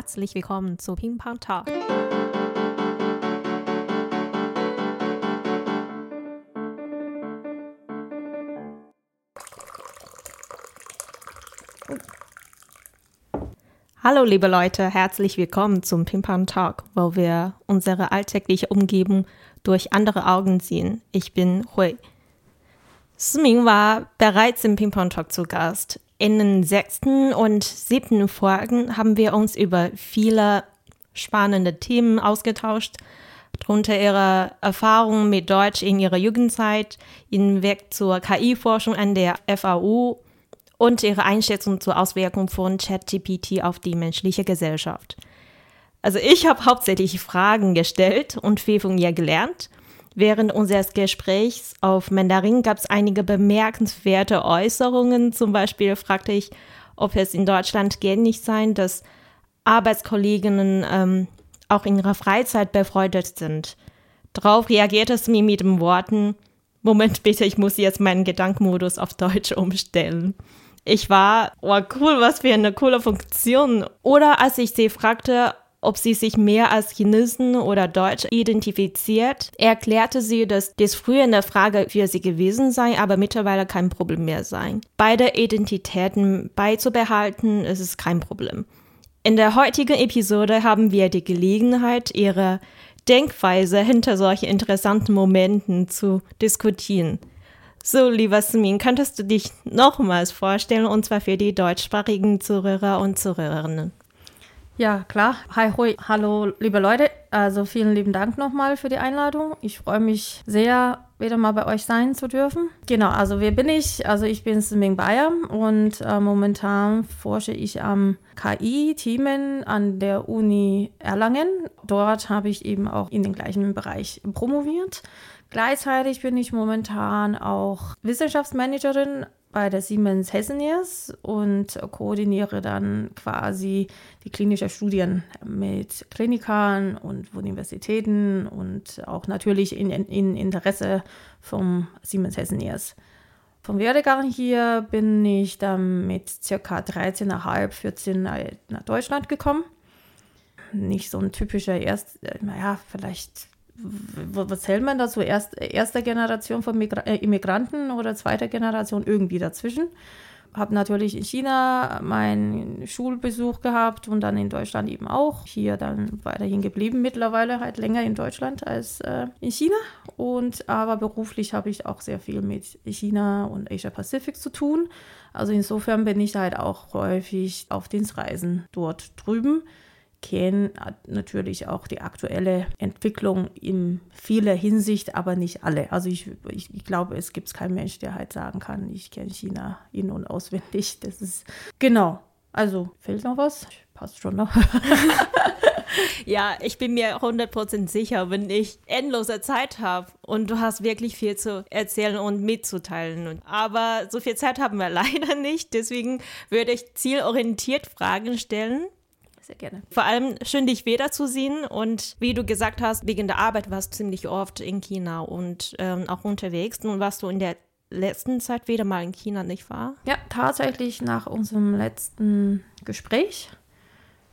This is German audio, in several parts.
Herzlich willkommen zu Ping Pong Talk. Hallo liebe Leute, herzlich willkommen zum Ping Pong Talk, wo wir unsere alltägliche Umgebung durch andere Augen sehen. Ich bin Hui. Sming war bereits im Ping Pong Talk zu Gast. In den sechsten und siebten Folgen haben wir uns über viele spannende Themen ausgetauscht, darunter ihre Erfahrungen mit Deutsch in ihrer Jugendzeit, ihren Weg zur KI-Forschung an der FAU und ihre Einschätzung zur Auswirkung von ChatGPT auf die menschliche Gesellschaft. Also ich habe hauptsächlich Fragen gestellt und viel von ihr gelernt. Während unseres Gesprächs auf Mandarin gab es einige bemerkenswerte Äußerungen. Zum Beispiel fragte ich, ob es in Deutschland gängig sein, dass Arbeitskolleginnen ähm, auch in ihrer Freizeit befreundet sind. Darauf reagierte es mir mit den Worten, Moment bitte, ich muss jetzt meinen Gedankenmodus auf Deutsch umstellen. Ich war, oh cool, was für eine coole Funktion. Oder als ich sie fragte, ob sie sich mehr als Chinesen oder Deutsch identifiziert, erklärte sie, dass dies früher eine Frage für sie gewesen sei, aber mittlerweile kein Problem mehr sei. Beide Identitäten beizubehalten, ist es kein Problem. In der heutigen Episode haben wir die Gelegenheit, ihre Denkweise hinter solchen interessanten Momenten zu diskutieren. So, lieber Smin, könntest du dich nochmals vorstellen, und zwar für die deutschsprachigen Zuhörer und Zuhörerinnen? Ja, klar. Hi, hoi. Hallo, liebe Leute. Also vielen lieben Dank nochmal für die Einladung. Ich freue mich sehr, wieder mal bei euch sein zu dürfen. Genau, also wer bin ich? Also ich bin Smin Bayer und äh, momentan forsche ich am KI-Themen an der Uni Erlangen. Dort habe ich eben auch in den gleichen Bereich promoviert. Gleichzeitig bin ich momentan auch Wissenschaftsmanagerin bei der Siemens Healthineers und koordiniere dann quasi die klinischen Studien mit Klinikern und Universitäten und auch natürlich in, in Interesse vom Siemens Healthineers. Vom Werdegang hier bin ich dann mit circa 13,5, 14 nach Deutschland gekommen. Nicht so ein typischer Erst, naja, vielleicht was hält man dazu? Erst, erster Generation von Migra äh, Immigranten oder zweiter Generation irgendwie dazwischen. Habe natürlich in China meinen Schulbesuch gehabt und dann in Deutschland eben auch. Hier dann weiterhin geblieben, mittlerweile halt länger in Deutschland als äh, in China. Und aber beruflich habe ich auch sehr viel mit China und Asia Pacific zu tun. Also insofern bin ich halt auch häufig auf Dienstreisen dort drüben kennen natürlich auch die aktuelle Entwicklung in vieler Hinsicht, aber nicht alle. Also ich, ich, ich glaube, es gibt keinen Mensch, der halt sagen kann, ich kenne China in- und auswendig. Das ist genau. Also fehlt noch was? Passt schon noch. ja, ich bin mir 100% sicher, wenn ich endlose Zeit habe und du hast wirklich viel zu erzählen und mitzuteilen. Aber so viel Zeit haben wir leider nicht. Deswegen würde ich zielorientiert Fragen stellen sehr gerne. Vor allem schön, dich wiederzusehen. Und wie du gesagt hast, wegen der Arbeit warst du ziemlich oft in China und ähm, auch unterwegs. Nun warst du in der letzten Zeit wieder mal in China, nicht wahr? Ja, tatsächlich nach unserem letzten Gespräch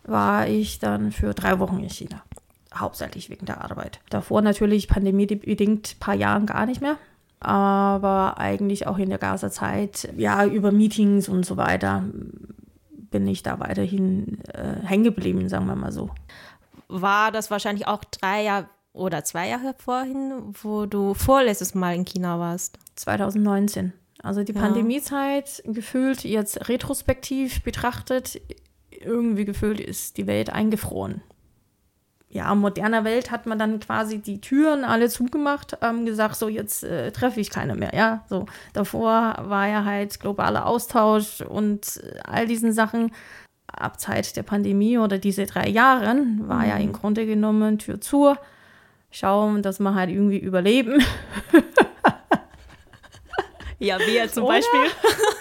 war ich dann für drei Wochen in China. Hauptsächlich wegen der Arbeit. Davor natürlich pandemiebedingt ein paar Jahren gar nicht mehr aber eigentlich auch in der Gaza-Zeit, ja, über Meetings und so weiter bin ich da weiterhin äh, hängen geblieben, sagen wir mal so. War das wahrscheinlich auch drei Jahre oder zwei Jahre vorhin, wo du vorletztes Mal in China warst? 2019. Also die ja. Pandemiezeit gefühlt jetzt retrospektiv betrachtet, irgendwie gefühlt ist die Welt eingefroren ja, moderner Welt hat man dann quasi die Türen alle zugemacht, ähm, gesagt, so jetzt äh, treffe ich keine mehr. Ja, so davor war ja halt globaler Austausch und äh, all diesen Sachen. Ab Zeit der Pandemie oder diese drei Jahren war mhm. ja im Grunde genommen Tür zu, schauen, dass wir halt irgendwie überleben. ja, wir zum? Beispiel.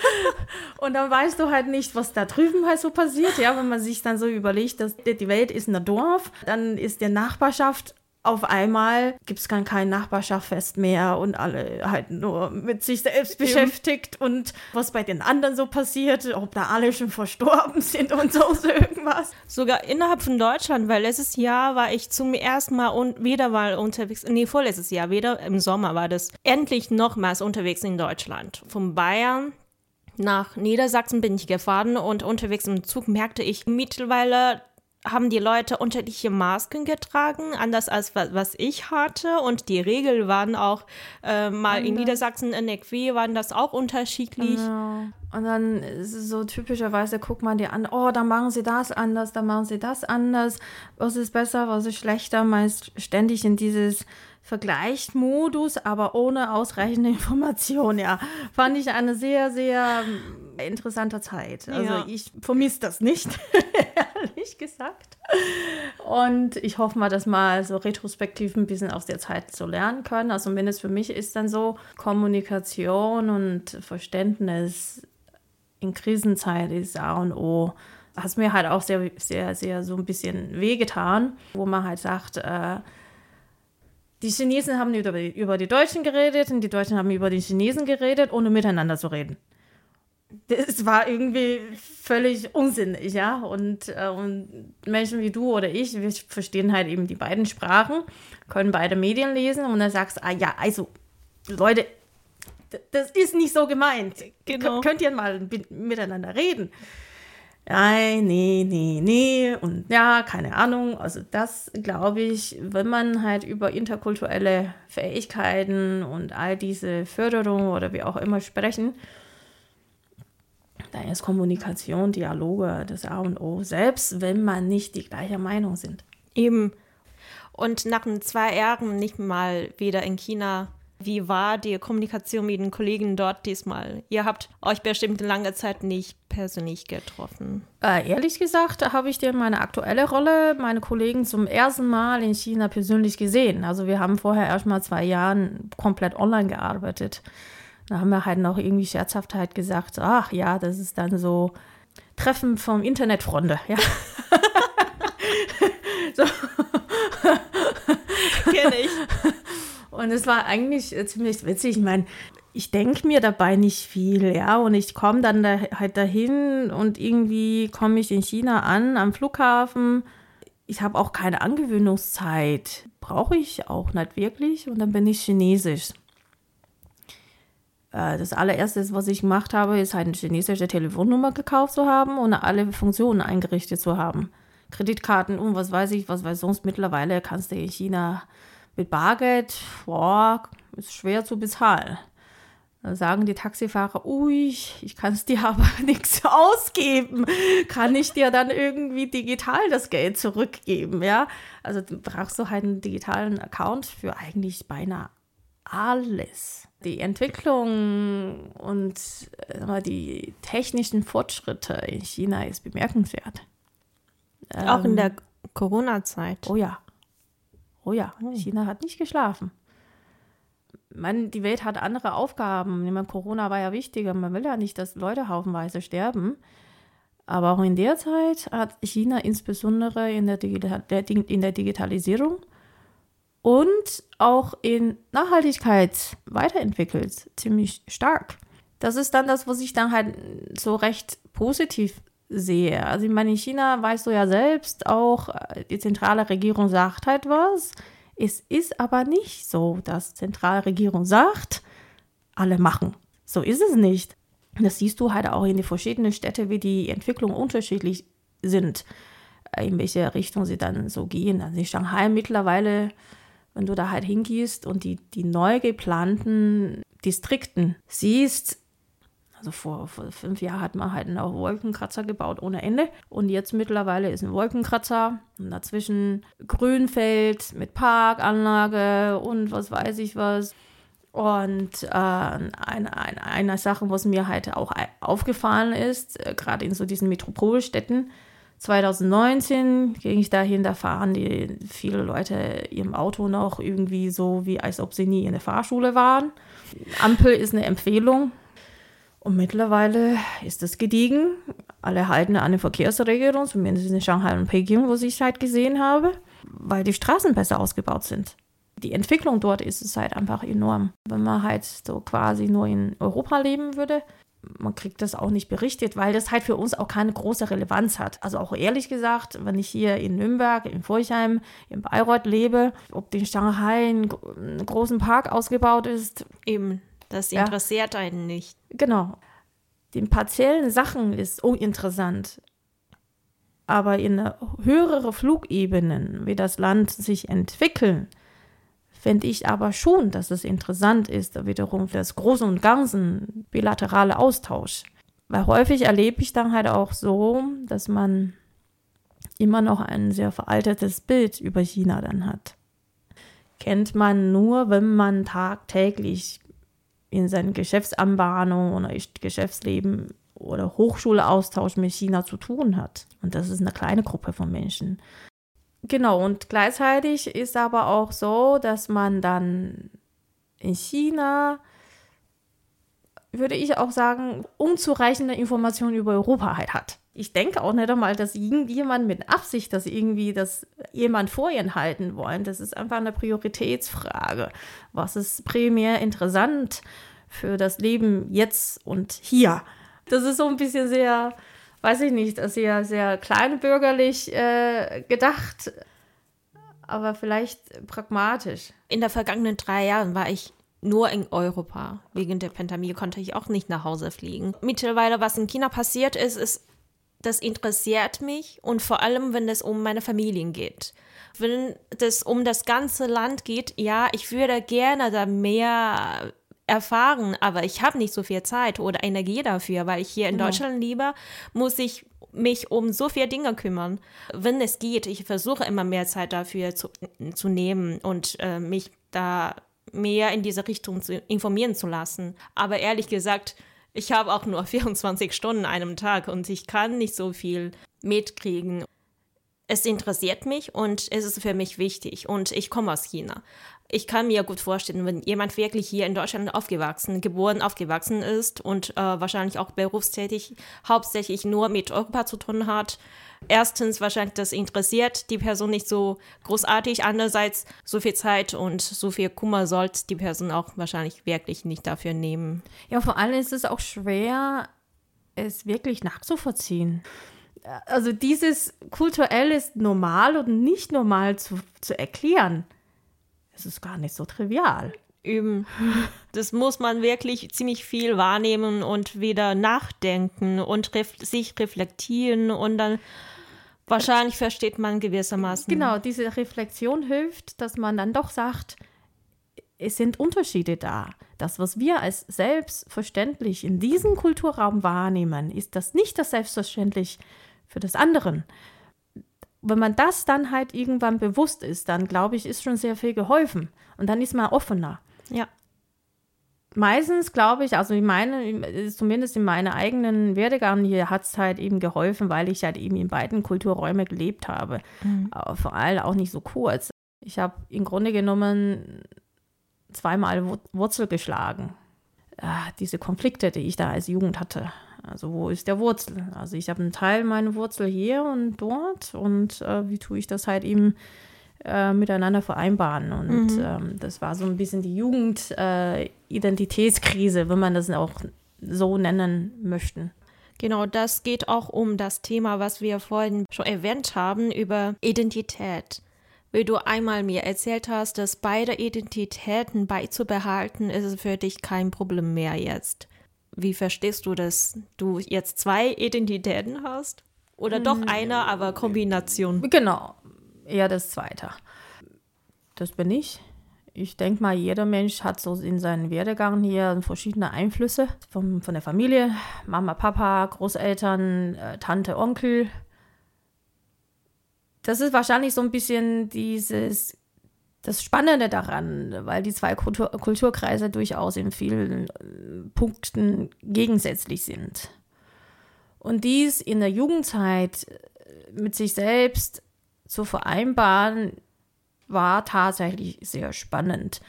Und dann weißt du halt nicht, was da drüben halt so passiert. Ja, wenn man sich dann so überlegt, dass die Welt ist ein Dorf, dann ist der Nachbarschaft auf einmal gibt es dann kein Nachbarschaftsfest mehr und alle halt nur mit sich selbst beschäftigt und was bei den anderen so passiert, ob da alle schon verstorben sind und so, so irgendwas. Sogar innerhalb von Deutschland, weil letztes Jahr war ich zum ersten Mal und wieder mal unterwegs, nee, vorletztes Jahr, wieder im Sommer war das endlich nochmals unterwegs in Deutschland. Von Bayern nach Niedersachsen bin ich gefahren und unterwegs im Zug merkte ich mittlerweile, haben die Leute unterschiedliche Masken getragen, anders als was ich hatte. Und die Regeln waren auch äh, mal in Niedersachsen, in NRW waren das auch unterschiedlich. Genau. Und dann ist so typischerweise guckt man die an, oh, da machen sie das anders, da machen sie das anders. Was ist besser, was ist schlechter? Meist ständig in dieses Vergleichsmodus, aber ohne ausreichende Information. Ja, fand ich eine sehr, sehr interessante Zeit. Also ja. ich vermisse das nicht, ehrlich gesagt. Und ich hoffe mal, dass mal so retrospektiv ein bisschen aus der Zeit zu lernen können. Also zumindest für mich ist dann so Kommunikation und Verständnis in Krisenzeit ist A und O. Hat es mir halt auch sehr, sehr, sehr so ein bisschen wehgetan, wo man halt sagt, äh, die Chinesen haben über die, über die Deutschen geredet und die Deutschen haben über die Chinesen geredet, ohne miteinander zu reden das war irgendwie völlig unsinnig, ja. Und, äh, und Menschen wie du oder ich, wir verstehen halt eben die beiden Sprachen, können beide Medien lesen und dann sagst du, ah ja, also Leute, das ist nicht so gemeint. Genau. Könnt ihr mal miteinander reden? Nein, nee, nee, nee. Und ja, keine Ahnung. Also das glaube ich, wenn man halt über interkulturelle Fähigkeiten und all diese Förderung oder wie auch immer sprechen, da ist Kommunikation, Dialoge das A und O, selbst wenn man nicht die gleiche Meinung sind. Eben. Und nach zwei Jahren nicht mal wieder in China. Wie war die Kommunikation mit den Kollegen dort diesmal? Ihr habt euch bestimmt lange Zeit nicht persönlich getroffen. Äh, ehrlich gesagt habe ich dir meine aktuelle Rolle, meine Kollegen zum ersten Mal in China persönlich gesehen. Also wir haben vorher erst mal zwei Jahre komplett online gearbeitet. Da haben wir halt noch irgendwie scherzhaft halt gesagt, ach ja, das ist dann so Treffen vom Internetfreunde, ja. so. Kenne ich. Und es war eigentlich äh, ziemlich witzig. Ich meine, ich denke mir dabei nicht viel, ja. Und ich komme dann da, halt dahin und irgendwie komme ich in China an, am Flughafen. Ich habe auch keine Angewöhnungszeit. Brauche ich auch nicht wirklich. Und dann bin ich Chinesisch. Äh, das allererste, was ich gemacht habe, ist halt eine chinesische Telefonnummer gekauft zu haben und alle Funktionen eingerichtet zu haben. Kreditkarten und was weiß ich, was weiß sonst mittlerweile kannst du in China mit Bargeld, boah, ist schwer zu bezahlen. Da sagen die Taxifahrer, ui, ich kann es dir aber nichts ausgeben. Kann ich dir dann irgendwie digital das Geld zurückgeben, ja? Also brauchst du halt einen digitalen Account für eigentlich beinahe alles die Entwicklung und äh, die technischen Fortschritte in China ist bemerkenswert. Auch ähm, in der Corona-Zeit. Oh ja. Oh ja, oh. China hat nicht geschlafen. Man, die Welt hat andere Aufgaben. meine, Corona war ja wichtiger. Man will ja nicht, dass Leute haufenweise sterben. Aber auch in der Zeit hat China insbesondere in der, Digital in der Digitalisierung und auch in Nachhaltigkeit weiterentwickelt, ziemlich stark. Das ist dann das, was ich dann halt so recht positiv sehe. Also ich meine, in China weißt du ja selbst auch, die zentrale Regierung sagt halt was. Es ist aber nicht so, dass zentrale Regierung sagt, alle machen. So ist es nicht. Das siehst du halt auch in den verschiedenen Städten, wie die Entwicklung unterschiedlich sind, in welche Richtung sie dann so gehen. Also in Shanghai mittlerweile wenn du da halt hingehst und die, die neu geplanten Distrikten siehst, also vor, vor fünf Jahren hat man halt noch Wolkenkratzer gebaut ohne Ende. Und jetzt mittlerweile ist ein Wolkenkratzer und dazwischen Grünfeld mit Parkanlage und was weiß ich was. Und äh, eine, eine, eine Sache, was mir halt auch aufgefallen ist, äh, gerade in so diesen Metropolstädten, 2019 ging ich dahin, da fahren die viele Leute ihrem Auto noch irgendwie so, wie als ob sie nie in der Fahrschule waren. Ampel ist eine Empfehlung. Und mittlerweile ist das gediegen. Alle halten an den Verkehrsregelungen, zumindest in Shanghai und Peking, wo ich es halt gesehen habe. weil die Straßen besser ausgebaut sind. Die Entwicklung dort ist es halt einfach enorm. Wenn man halt so quasi nur in Europa leben würde, man kriegt das auch nicht berichtet, weil das halt für uns auch keine große Relevanz hat. Also auch ehrlich gesagt, wenn ich hier in Nürnberg, in Furchheim, in Bayreuth lebe, ob in Shanghai ein, ein großen Park ausgebaut ist. Eben, das interessiert ja. einen nicht. Genau. Die partiellen Sachen ist uninteressant. Aber in höhere Flugebenen, wie das Land sich entwickelt, fände ich aber schon, dass es interessant ist, wiederum für das Große und Ganze bilaterale Austausch. Weil häufig erlebe ich dann halt auch so, dass man immer noch ein sehr veraltetes Bild über China dann hat. Kennt man nur, wenn man tagtäglich in seinen Geschäftsanbahnungen oder Geschäftsleben oder Hochschulaustausch mit China zu tun hat. Und das ist eine kleine Gruppe von Menschen. Genau, und gleichzeitig ist aber auch so, dass man dann in China, würde ich auch sagen, unzureichende Informationen über Europa halt hat. Ich denke auch nicht einmal, dass irgendjemand mit Absicht, dass irgendwie das jemand vor ihnen halten wollen. Das ist einfach eine Prioritätsfrage. Was ist primär interessant für das Leben jetzt und hier? Das ist so ein bisschen sehr weiß ich nicht, sehr, sehr kleinbürgerlich äh, gedacht, aber vielleicht pragmatisch. In den vergangenen drei Jahren war ich nur in Europa. Wegen der Pandemie konnte ich auch nicht nach Hause fliegen. Mittlerweile, was in China passiert ist, ist, das interessiert mich und vor allem, wenn es um meine Familien geht. Wenn es um das ganze Land geht, ja, ich würde gerne da mehr erfahren, aber ich habe nicht so viel Zeit oder Energie dafür, weil ich hier in genau. Deutschland lebe, muss ich mich um so viele Dinge kümmern. Wenn es geht, ich versuche immer mehr Zeit dafür zu, zu nehmen und äh, mich da mehr in diese Richtung zu informieren zu lassen. Aber ehrlich gesagt, ich habe auch nur 24 Stunden an einem Tag und ich kann nicht so viel mitkriegen. Es interessiert mich und es ist für mich wichtig und ich komme aus China ich kann mir gut vorstellen, wenn jemand wirklich hier in Deutschland aufgewachsen, geboren, aufgewachsen ist und äh, wahrscheinlich auch berufstätig hauptsächlich nur mit Europa zu tun hat. Erstens wahrscheinlich das interessiert die Person nicht so großartig. Andererseits so viel Zeit und so viel Kummer sollte die Person auch wahrscheinlich wirklich nicht dafür nehmen. Ja, vor allem ist es auch schwer, es wirklich nachzuvollziehen also dieses kulturell ist normal und nicht normal zu, zu erklären es ist gar nicht so trivial. Üben. Das muss man wirklich ziemlich viel wahrnehmen und wieder nachdenken und ref sich reflektieren und dann wahrscheinlich versteht man gewissermaßen. Genau, diese Reflexion hilft, dass man dann doch sagt, es sind Unterschiede da. Das, was wir als selbstverständlich in diesem Kulturraum wahrnehmen, ist das nicht das selbstverständlich für das anderen wenn man das dann halt irgendwann bewusst ist, dann glaube ich, ist schon sehr viel geholfen. Und dann ist man offener. Ja. Meistens glaube ich, also ich meine, zumindest in meiner eigenen Werdegang hier hat es halt eben geholfen, weil ich halt eben in beiden Kulturräumen gelebt habe. Mhm. Aber vor allem auch nicht so kurz. Ich habe im Grunde genommen zweimal Wurzel geschlagen. Ah, diese Konflikte, die ich da als Jugend hatte. Also wo ist der Wurzel? Also ich habe einen Teil meiner Wurzel hier und dort und äh, wie tue ich das halt eben äh, miteinander vereinbaren? Und mhm. ähm, das war so ein bisschen die Jugendidentitätskrise, äh, wenn man das auch so nennen möchte. Genau, das geht auch um das Thema, was wir vorhin schon erwähnt haben, über Identität. Wie du einmal mir erzählt hast, dass beide Identitäten beizubehalten, ist es für dich kein Problem mehr jetzt. Wie verstehst du dass Du jetzt zwei Identitäten hast? Oder doch hm. eine, aber Kombination? Genau, eher das zweite. Das bin ich. Ich denke mal, jeder Mensch hat so in seinem Werdegang hier verschiedene Einflüsse von, von der Familie, Mama, Papa, Großeltern, äh, Tante, Onkel. Das ist wahrscheinlich so ein bisschen dieses das Spannende daran, weil die zwei Kultur Kulturkreise durchaus in vielen äh, Punkten gegensätzlich sind. Und dies in der Jugendzeit äh, mit sich selbst zu vereinbaren, war tatsächlich sehr spannend.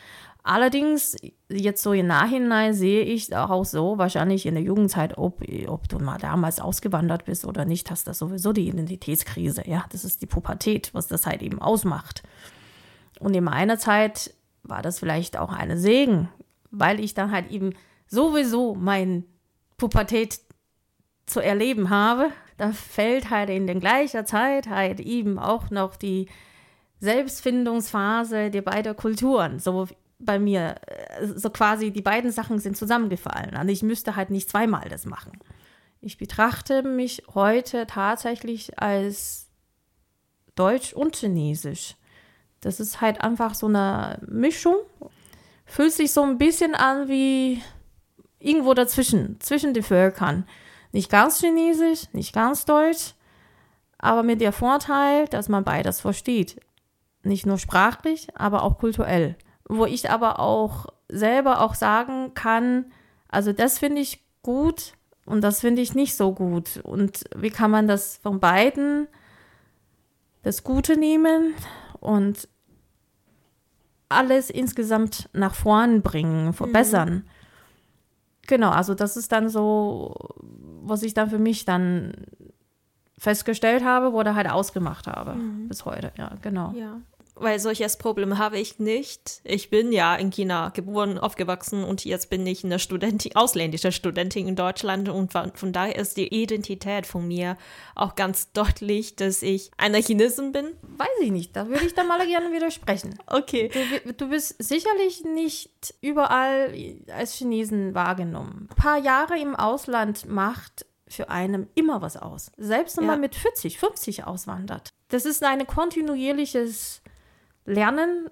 Allerdings jetzt so im Nachhinein sehe ich auch so, wahrscheinlich in der Jugendzeit, ob, ob du mal damals ausgewandert bist oder nicht, hast das sowieso die Identitätskrise. Ja, das ist die Pubertät, was das halt eben ausmacht. Und in meiner Zeit war das vielleicht auch eine Segen, weil ich dann halt eben sowieso mein Pubertät zu erleben habe. Da fällt halt in der gleichen Zeit halt eben auch noch die Selbstfindungsphase der beiden Kulturen. So bei mir, äh, so quasi die beiden Sachen sind zusammengefallen. Also ich müsste halt nicht zweimal das machen. Ich betrachte mich heute tatsächlich als Deutsch und Chinesisch. Das ist halt einfach so eine Mischung. Fühlt sich so ein bisschen an wie irgendwo dazwischen, zwischen den Völkern. Nicht ganz Chinesisch, nicht ganz Deutsch, aber mit der Vorteil, dass man beides versteht. Nicht nur sprachlich, aber auch kulturell wo ich aber auch selber auch sagen kann, also das finde ich gut und das finde ich nicht so gut. Und wie kann man das von beiden das Gute nehmen und alles insgesamt nach vorn bringen, verbessern. Mhm. Genau, also das ist dann so, was ich dann für mich dann festgestellt habe oder halt ausgemacht habe mhm. bis heute. Ja, genau. Ja weil solches Problem habe ich nicht. Ich bin ja in China geboren, aufgewachsen und jetzt bin ich eine Studentin, ausländische Studentin in Deutschland und von, von, daher ist die Identität von mir auch ganz deutlich, dass ich eine Chinesin bin. Weiß ich nicht, da würde ich dann mal gerne widersprechen. Okay. Du, du bist sicherlich nicht überall als Chinesen wahrgenommen. Ein paar Jahre im Ausland macht für einen immer was aus. Selbst wenn ja. man mit 40, 50 auswandert. Das ist ein kontinuierliches Lernen,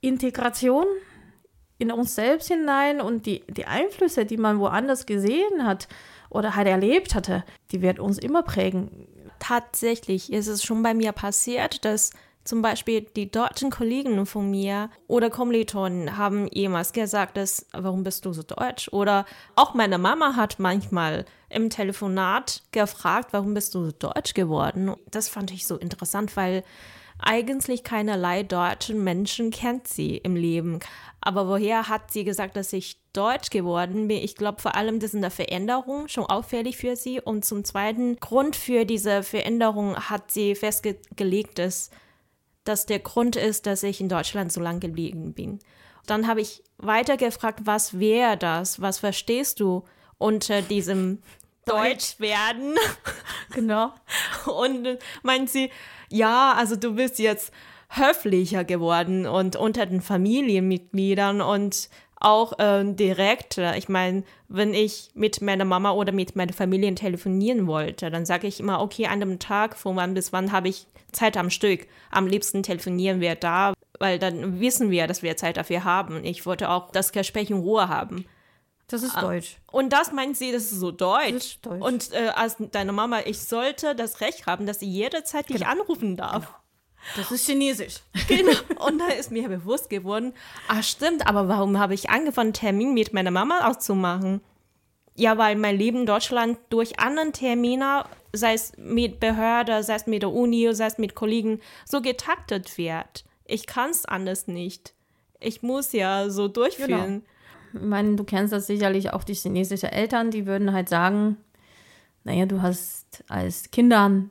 Integration in uns selbst hinein und die, die Einflüsse, die man woanders gesehen hat oder halt erlebt hatte, die wird uns immer prägen. Tatsächlich ist es schon bei mir passiert, dass zum Beispiel die deutschen Kollegen von mir oder Kommilitonen haben jemals gesagt, dass, warum bist du so deutsch? Oder auch meine Mama hat manchmal im Telefonat gefragt, warum bist du so deutsch geworden? Das fand ich so interessant, weil eigentlich keinerlei deutschen Menschen kennt sie im Leben. Aber woher hat sie gesagt, dass ich deutsch geworden bin? Ich glaube vor allem, das ist eine Veränderung schon auffällig für sie. Und zum zweiten Grund für diese Veränderung hat sie festgelegt, dass das der Grund ist, dass ich in Deutschland so lange geblieben bin. Dann habe ich weiter gefragt, was wäre das? Was verstehst du unter diesem Deutsch werden? genau. Und meint sie, ja, also du bist jetzt höflicher geworden und unter den Familienmitgliedern und auch äh, direkt. Ich meine, wenn ich mit meiner Mama oder mit meiner Familie telefonieren wollte, dann sage ich immer, okay, an dem Tag von wann bis wann habe ich Zeit am Stück. Am liebsten telefonieren wir da, weil dann wissen wir, dass wir Zeit dafür haben. Ich wollte auch das Gespräch in Ruhe haben. Das ist ah. Deutsch. Und das meint sie, das ist so Deutsch. Das ist Deutsch. Und äh, als deine Mama, ich sollte das Recht haben, dass sie jederzeit dich genau. anrufen darf. Genau. Das ist Chinesisch. Genau. Und da ist mir bewusst geworden, ah stimmt, aber warum habe ich angefangen, Termin mit meiner Mama auszumachen? Ja, weil mein Leben in Deutschland durch andere Termine, sei es mit Behörde, sei es mit der Uni, sei es mit Kollegen, so getaktet wird. Ich kann es anders nicht. Ich muss ja so durchführen. Genau. Ich meine, du kennst das sicherlich auch die chinesischen Eltern, die würden halt sagen, naja, du hast als Kindern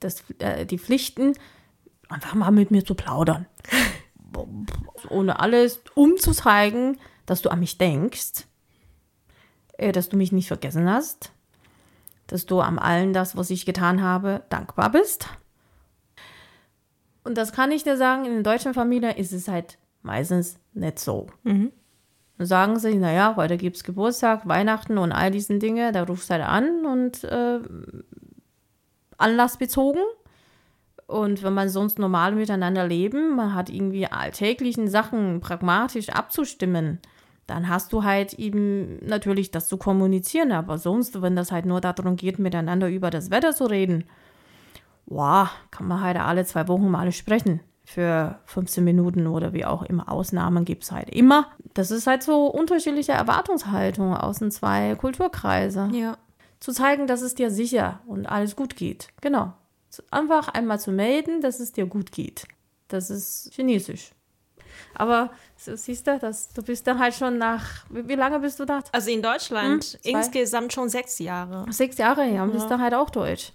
das, äh, die Pflichten, einfach mal mit mir zu plaudern. Ohne alles, um zu zeigen, dass du an mich denkst, äh, dass du mich nicht vergessen hast, dass du am allen das, was ich getan habe, dankbar bist. Und das kann ich dir sagen, in der deutschen Familie ist es halt meistens nicht so. Mhm sagen sie, naja, heute gibt es Geburtstag, Weihnachten und all diesen Dinge, da rufst du halt an und äh, anlassbezogen. Und wenn man sonst normal miteinander leben, man hat irgendwie alltäglichen Sachen pragmatisch abzustimmen, dann hast du halt eben natürlich das zu kommunizieren. Aber sonst, wenn das halt nur darum geht, miteinander über das Wetter zu reden, wow, kann man halt alle zwei Wochen mal sprechen für 15 Minuten oder wie auch immer. Ausnahmen gibt es halt immer. Das ist halt so unterschiedliche Erwartungshaltung aus den zwei Kulturkreise. Ja. Zu zeigen, dass es dir sicher und alles gut geht. Genau. Einfach einmal zu melden, dass es dir gut geht. Das ist Chinesisch. Aber so, siehst du, dass du bist dann halt schon nach, wie, wie lange bist du da? Also in Deutschland hm, insgesamt schon sechs Jahre. Sechs Jahre, ja, und ja. bist dann halt auch Deutsch.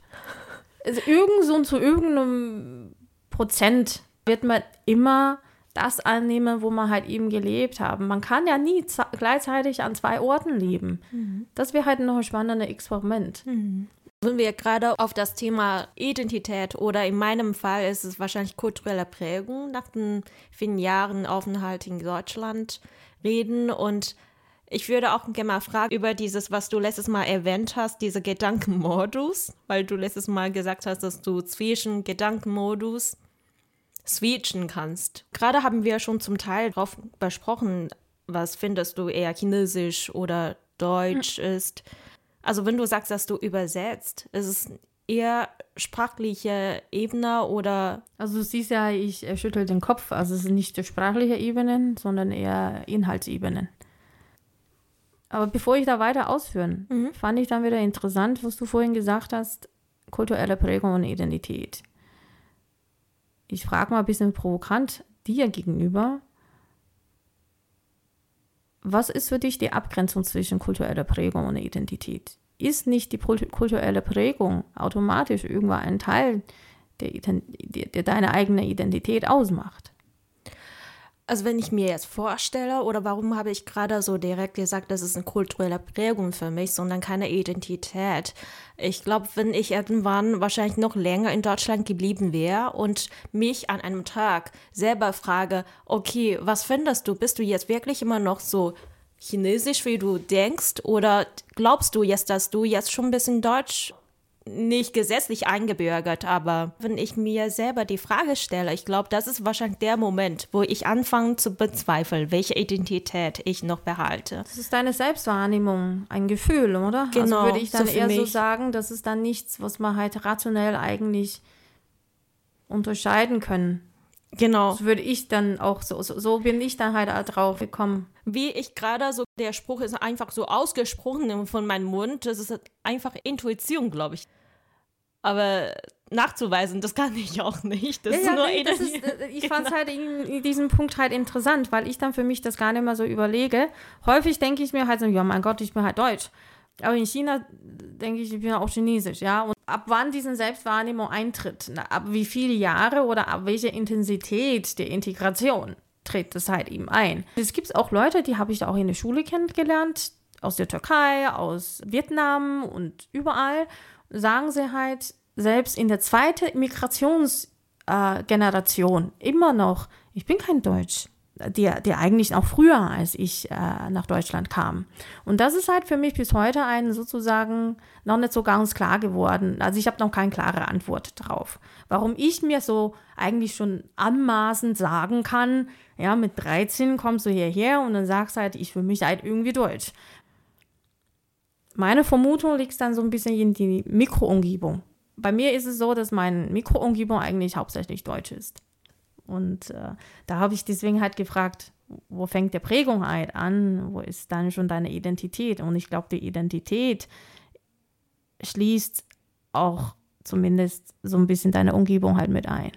Also irgend so zu irgendeinem Prozent wird man immer das annehmen, wo man halt eben gelebt haben. Man kann ja nie gleichzeitig an zwei Orten leben. Mhm. Das wäre halt noch ein spannendes Experiment. Mhm. Wenn wir gerade auf das Thema Identität oder in meinem Fall ist es wahrscheinlich kulturelle Prägung nach den vielen Jahren Aufenthalt in Deutschland reden und ich würde auch gerne mal fragen über dieses, was du letztes Mal erwähnt hast, diese Gedankenmodus, weil du letztes Mal gesagt hast, dass du zwischen Gedankenmodus switchen kannst. Gerade haben wir schon zum Teil darauf besprochen, was findest du eher chinesisch oder deutsch hm. ist. Also wenn du sagst, dass du übersetzt, ist es eher sprachliche Ebene oder? Also du siehst ja, ich schüttel den Kopf. Also es sind nicht sprachliche Ebenen, sondern eher Inhaltsebenen. Aber bevor ich da weiter ausführen, mhm. fand ich dann wieder interessant, was du vorhin gesagt hast, kulturelle Prägung und Identität ich frage mal ein bisschen provokant dir gegenüber, was ist für dich die Abgrenzung zwischen kultureller Prägung und Identität? Ist nicht die kulturelle Prägung automatisch irgendwann ein Teil, der, der, deine eigene Identität ausmacht? Also wenn ich mir jetzt vorstelle, oder warum habe ich gerade so direkt gesagt, das ist eine kulturelle Prägung für mich, sondern keine Identität. Ich glaube, wenn ich irgendwann wahrscheinlich noch länger in Deutschland geblieben wäre und mich an einem Tag selber frage, okay, was findest du? Bist du jetzt wirklich immer noch so chinesisch, wie du denkst? Oder glaubst du jetzt, dass du jetzt schon ein bisschen Deutsch nicht gesetzlich eingebürgert, aber wenn ich mir selber die Frage stelle, ich glaube, das ist wahrscheinlich der Moment, wo ich anfange zu bezweifeln, welche Identität ich noch behalte. Das ist deine Selbstwahrnehmung, ein Gefühl, oder? Also genau. Also würde ich dann so eher so sagen, das ist dann nichts, was man halt rationell eigentlich unterscheiden können. Genau. Das würde ich dann auch so, so, so bin ich dann halt drauf gekommen. Wie ich gerade so, der Spruch ist einfach so ausgesprochen von meinem Mund, das ist einfach Intuition, glaube ich. Aber nachzuweisen, das kann ich auch nicht. Das ja, ist nur nee, das ist, äh, Ich genau. fand es halt in, in, diesem Punkt halt interessant, weil ich dann für mich das gar nicht mehr so überlege. Häufig denke ich mir halt so, ja mein Gott, ich bin halt deutsch. Aber in China denke ich, ich bin auch chinesisch, ja. Und ab wann diese Selbstwahrnehmung eintritt, ab wie viele Jahre oder ab welcher Intensität der Integration tritt das halt eben ein. Es gibt auch Leute, die habe ich auch in der Schule kennengelernt, aus der Türkei, aus Vietnam und überall, sagen sie halt, selbst in der zweiten Migrationsgeneration äh, immer noch, ich bin kein Deutsch die, die eigentlich auch früher als ich äh, nach Deutschland kam. Und das ist halt für mich bis heute ein sozusagen noch nicht so ganz klar geworden. Also ich habe noch keine klare Antwort drauf. Warum ich mir so eigentlich schon anmaßend sagen kann, ja, mit 13 kommst du hierher und dann sagst halt, ich fühle mich halt irgendwie deutsch. Meine Vermutung liegt dann so ein bisschen in die Mikroumgebung. Bei mir ist es so, dass meine Mikroumgebung eigentlich hauptsächlich deutsch ist. Und äh, da habe ich deswegen halt gefragt, wo fängt der Prägung halt an? Wo ist dann schon deine Identität? Und ich glaube, die Identität schließt auch zumindest so ein bisschen deine Umgebung halt mit ein.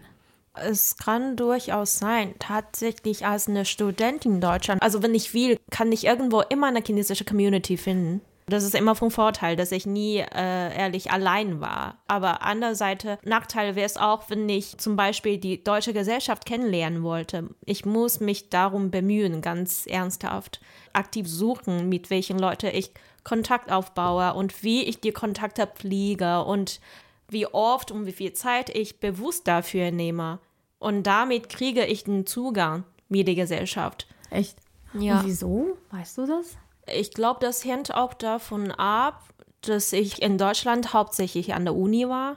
Es kann durchaus sein, tatsächlich als eine Studentin in Deutschland, also wenn ich will, kann ich irgendwo immer eine chinesische Community finden. Das ist immer vom Vorteil, dass ich nie äh, ehrlich allein war. Aber andererseits, Nachteil wäre es auch, wenn ich zum Beispiel die deutsche Gesellschaft kennenlernen wollte. Ich muss mich darum bemühen, ganz ernsthaft, aktiv suchen, mit welchen Leuten ich Kontakt aufbaue und wie ich die Kontakte pflege und wie oft und wie viel Zeit ich bewusst dafür nehme. Und damit kriege ich den Zugang mit der Gesellschaft. Echt? Ja. Und wieso? Weißt du das? Ich glaube, das hängt auch davon ab, dass ich in Deutschland hauptsächlich an der Uni war.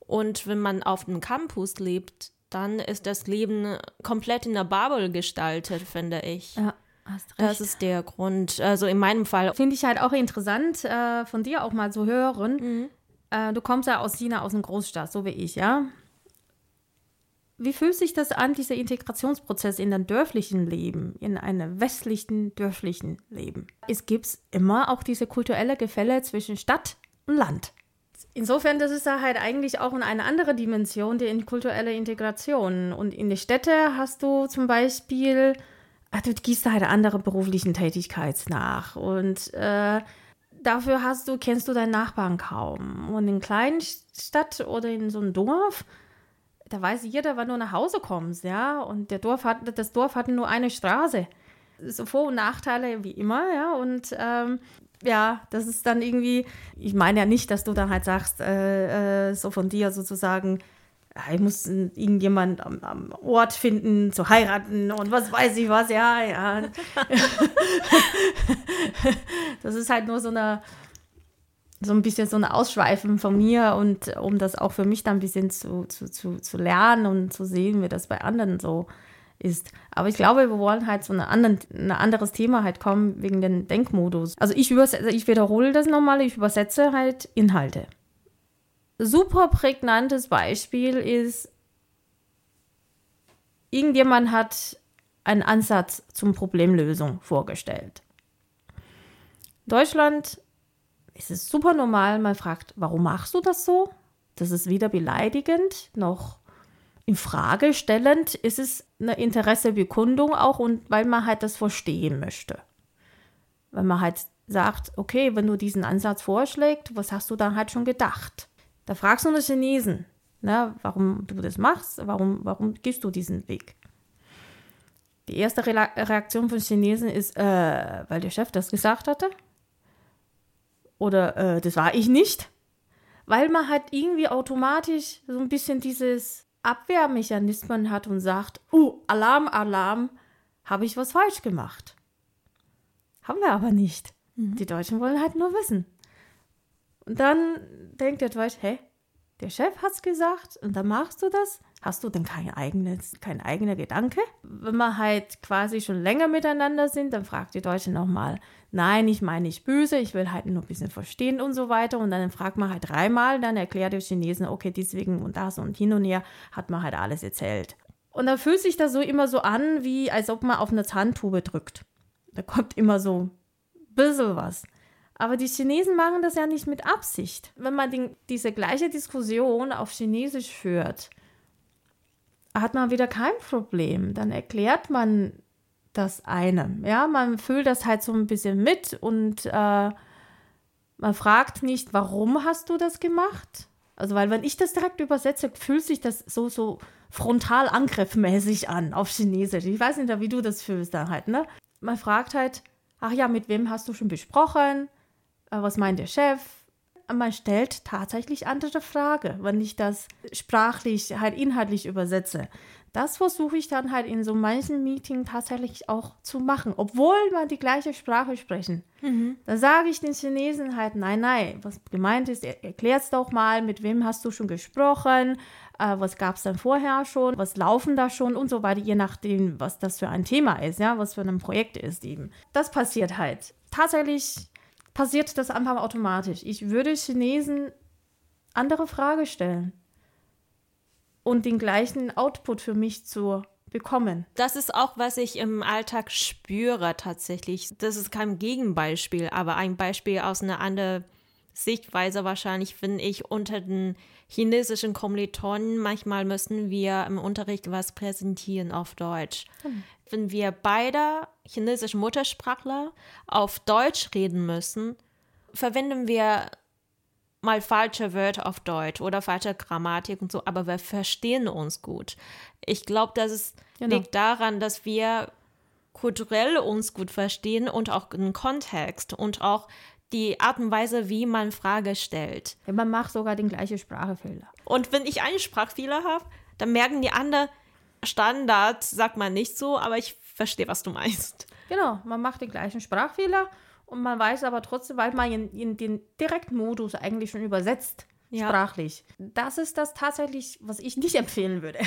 Und wenn man auf dem Campus lebt, dann ist das Leben komplett in der Bubble gestaltet, finde ich. Ja. Hast recht. Das ist der Grund. Also in meinem Fall. Finde ich halt auch interessant, äh, von dir auch mal zu hören. Mhm. Äh, du kommst ja aus China, aus einer Großstadt, so wie ich, ja. Wie fühlt sich das an, dieser Integrationsprozess in ein dörflichen Leben, in einem westlichen dörflichen Leben? Es gibt immer auch diese kulturelle Gefälle zwischen Stadt und Land. insofern, das ist da halt eigentlich auch eine andere Dimension, die kulturelle Integration. Und in den Städten hast du zum Beispiel, ach, du gehst da halt andere beruflichen Tätigkeiten nach. Und äh, dafür hast du, kennst du deinen Nachbarn kaum. Und in kleinen Stadt oder in so einem Dorf, da weiß jeder, wann du nach Hause kommst, ja. Und der Dorf hat, das Dorf hat nur eine Straße. So Vor- und Nachteile wie immer, ja. Und ähm, ja, das ist dann irgendwie, ich meine ja nicht, dass du dann halt sagst, äh, äh, so von dir sozusagen, ich muss irgendjemand am, am, Ort finden, zu heiraten und was weiß ich was, ja, ja. das ist halt nur so eine, so ein bisschen so ein Ausschweifen von mir und um das auch für mich dann ein bisschen zu, zu, zu, zu lernen und zu sehen, wie das bei anderen so ist. Aber ich glaube, wir wollen halt so ein eine anderes Thema halt kommen wegen den Denkmodus. Also ich, ich wiederhole das nochmal, ich übersetze halt Inhalte. Super prägnantes Beispiel ist, irgendjemand hat einen Ansatz zum Problemlösung vorgestellt. Deutschland ist es super normal, man fragt, warum machst du das so? Das ist weder beleidigend noch in Frage stellend, ist eine Interessebekundung auch und weil man halt das verstehen möchte. Weil man halt sagt, okay, wenn du diesen Ansatz vorschlägst, was hast du dann halt schon gedacht? Da fragst du einen Chinesen, ne, warum du das machst, warum, warum gehst du diesen Weg? Die erste Re Reaktion von Chinesen ist, äh, weil der Chef das gesagt hatte. Oder äh, das war ich nicht. Weil man halt irgendwie automatisch so ein bisschen dieses Abwehrmechanismen hat und sagt, uh, Alarm, Alarm, habe ich was falsch gemacht. Haben wir aber nicht. Mhm. Die Deutschen wollen halt nur wissen. Und dann denkt der Deutsche, hä, der Chef hat's gesagt und dann machst du das? Hast du denn kein eigenes, kein eigener Gedanke? Wenn wir halt quasi schon länger miteinander sind, dann fragt die Deutsche nochmal, nein, ich meine nicht böse, ich will halt nur ein bisschen verstehen und so weiter. Und dann fragt man halt dreimal, dann erklärt der Chinesen, okay, deswegen und das und hin und her, hat man halt alles erzählt. Und dann fühlt sich das so immer so an, wie als ob man auf eine Zahntube drückt. Da kommt immer so ein bisschen was. Aber die Chinesen machen das ja nicht mit Absicht. Wenn man den, diese gleiche Diskussion auf Chinesisch führt, hat man wieder kein Problem. Dann erklärt man das einem. Ja, man fühlt das halt so ein bisschen mit und äh, man fragt nicht, warum hast du das gemacht? Also, weil wenn ich das direkt übersetze, fühlt sich das so, so frontal angriffmäßig an auf Chinesisch. Ich weiß nicht, wie du das fühlst da halt, ne? Man fragt halt, ach ja, mit wem hast du schon besprochen? Äh, was meint der Chef? Man stellt tatsächlich andere Fragen, wenn ich das sprachlich, halt inhaltlich übersetze. Das versuche ich dann halt in so manchen Meetings tatsächlich auch zu machen, obwohl wir die gleiche Sprache sprechen. Mhm. Da sage ich den Chinesen halt, nein, nein, was gemeint ist, erklär es doch mal, mit wem hast du schon gesprochen, äh, was gab es dann vorher schon, was laufen da schon und so weiter, je nachdem, was das für ein Thema ist, ja, was für ein Projekt ist eben. Das passiert halt. Tatsächlich passiert das einfach automatisch. Ich würde Chinesen andere Frage stellen und den gleichen Output für mich zu bekommen. Das ist auch, was ich im Alltag spüre tatsächlich. Das ist kein Gegenbeispiel, aber ein Beispiel aus einer anderen Sichtweise wahrscheinlich, finde ich, unter den chinesischen Kommilitonen. Manchmal müssen wir im Unterricht was präsentieren auf Deutsch. Hm. Wenn wir beide chinesische Muttersprachler auf Deutsch reden müssen, verwenden wir mal falsche Wörter auf Deutsch oder falsche Grammatik und so, aber wir verstehen uns gut. Ich glaube, das ist, genau. liegt daran, dass wir kulturell uns gut verstehen und auch den Kontext und auch die Art und Weise, wie man Frage stellt. Man macht sogar den gleichen Sprachfehler. Und wenn ich einen Sprachfehler habe, dann merken die anderen, Standard sagt man nicht so, aber ich verstehe, was du meinst. Genau, man macht den gleichen Sprachfehler und man weiß aber trotzdem, weil man in, in den Direktmodus eigentlich schon übersetzt, ja. sprachlich. Das ist das tatsächlich, was ich nicht empfehlen würde.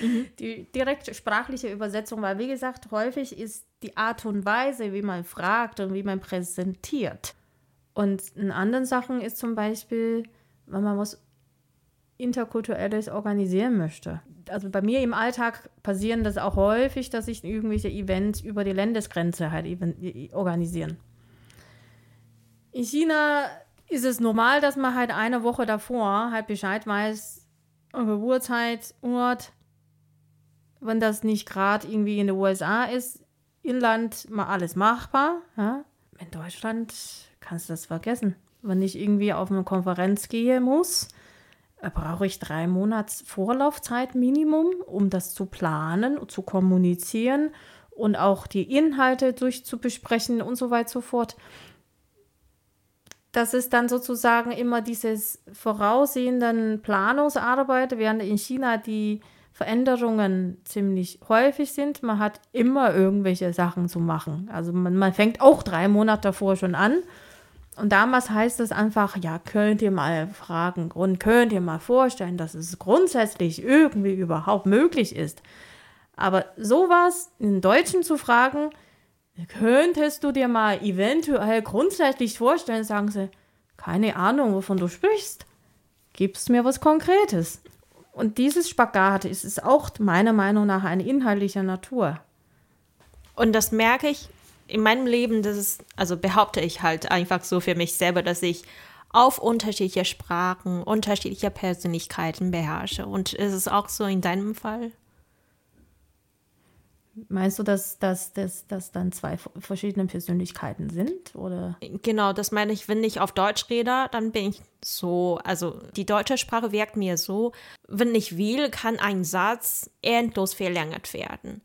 Mhm. Die direkt sprachliche Übersetzung, weil wie gesagt, häufig ist die Art und Weise, wie man fragt und wie man präsentiert. Und in anderen Sachen ist zum Beispiel, wenn man was Interkulturelles organisieren möchte. Also bei mir im Alltag passieren das auch häufig, dass ich irgendwelche Events über die Landesgrenze halt organisieren. In China ist es normal, dass man halt eine Woche davor halt Bescheid weiß über Uhrzeit, Ort, wenn das nicht gerade irgendwie in den USA ist, Inland mal alles machbar. Ja? In Deutschland kannst du das vergessen. Wenn ich irgendwie auf eine Konferenz gehe muss, brauche ich drei Monats Vorlaufzeit Minimum, um das zu planen, zu kommunizieren und auch die Inhalte durchzubesprechen und so weiter so fort. Das ist dann sozusagen immer dieses voraussehenden Planungsarbeit, während in China die Veränderungen ziemlich häufig sind. Man hat immer irgendwelche Sachen zu machen. Also man, man fängt auch drei Monate davor schon an. Und damals heißt es einfach, ja, könnt ihr mal fragen und könnt ihr mal vorstellen, dass es grundsätzlich irgendwie überhaupt möglich ist. Aber sowas in Deutschen zu fragen, könntest du dir mal eventuell grundsätzlich vorstellen, sagen sie, keine Ahnung, wovon du sprichst. Gibst mir was Konkretes. Und dieses Spagat ist, ist auch meiner Meinung nach eine inhaltliche Natur. Und das merke ich in meinem Leben, das ist, also behaupte ich halt einfach so für mich selber, dass ich auf unterschiedliche Sprachen, unterschiedliche Persönlichkeiten beherrsche. Und ist es auch so in deinem Fall? Meinst du, dass das dass, dass dann zwei verschiedene Persönlichkeiten sind? Oder? Genau, das meine ich, wenn ich auf Deutsch rede, dann bin ich so, also die deutsche Sprache wirkt mir so, wenn ich will, kann ein Satz endlos verlängert werden.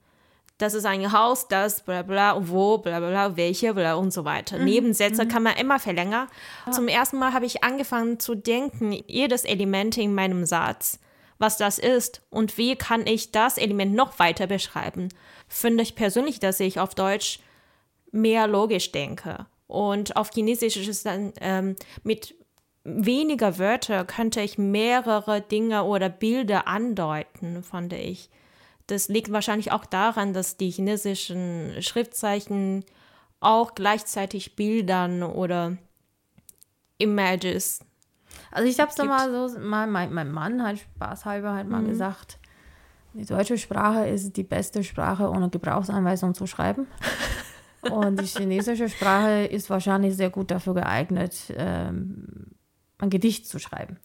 Das ist ein Haus, das bla bla, wo, bla bla, welche, bla und so weiter. Mhm. Nebensätze mhm. kann man immer verlängern. Ja. Zum ersten Mal habe ich angefangen zu denken, jedes Element in meinem Satz was das ist und wie kann ich das Element noch weiter beschreiben, finde ich persönlich, dass ich auf Deutsch mehr logisch denke. Und auf Chinesisch ist es dann ähm, mit weniger Wörter könnte ich mehrere Dinge oder Bilder andeuten, fand ich. Das liegt wahrscheinlich auch daran, dass die chinesischen Schriftzeichen auch gleichzeitig Bildern oder Images also ich habe es mal so, mal, mein, mein Mann hat spaßhalber halt mal mhm. gesagt, die deutsche Sprache ist die beste Sprache, ohne Gebrauchsanweisung zu schreiben. Und die chinesische Sprache ist wahrscheinlich sehr gut dafür geeignet, ähm, ein Gedicht zu schreiben.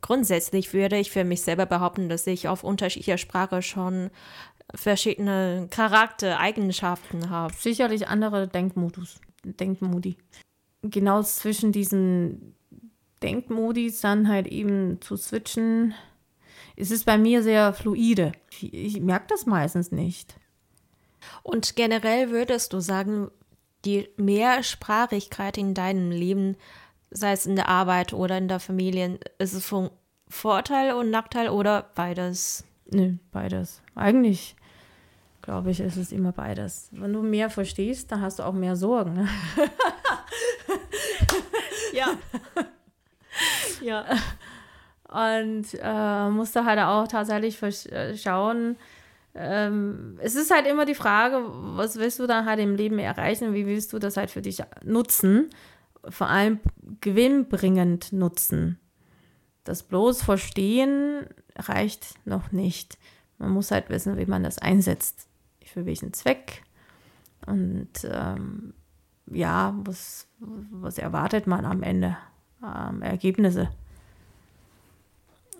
Grundsätzlich würde ich für mich selber behaupten, dass ich auf unterschiedlicher Sprache schon verschiedene Charaktereigenschaften habe. Sicherlich andere Denkmodus, Denkmodi. Genau zwischen diesen Denkmodis dann halt eben zu switchen, ist es bei mir sehr fluide. Ich, ich merke das meistens nicht. Und generell würdest du sagen, die Mehrsprachigkeit in deinem Leben, sei es in der Arbeit oder in der Familie, ist es von Vorteil und Nachteil oder beides? Nö, beides. Eigentlich glaube ich, ist es immer beides. Wenn du mehr verstehst, dann hast du auch mehr Sorgen. Ne? ja. ja. Und äh, musste halt auch tatsächlich äh, schauen. Ähm, es ist halt immer die Frage, was willst du dann halt im Leben erreichen? Wie willst du das halt für dich nutzen? Vor allem gewinnbringend nutzen. Das bloß Verstehen reicht noch nicht. Man muss halt wissen, wie man das einsetzt. Für welchen Zweck. Und ähm, ja, was, was erwartet man am Ende? ähm, Ergebnisse.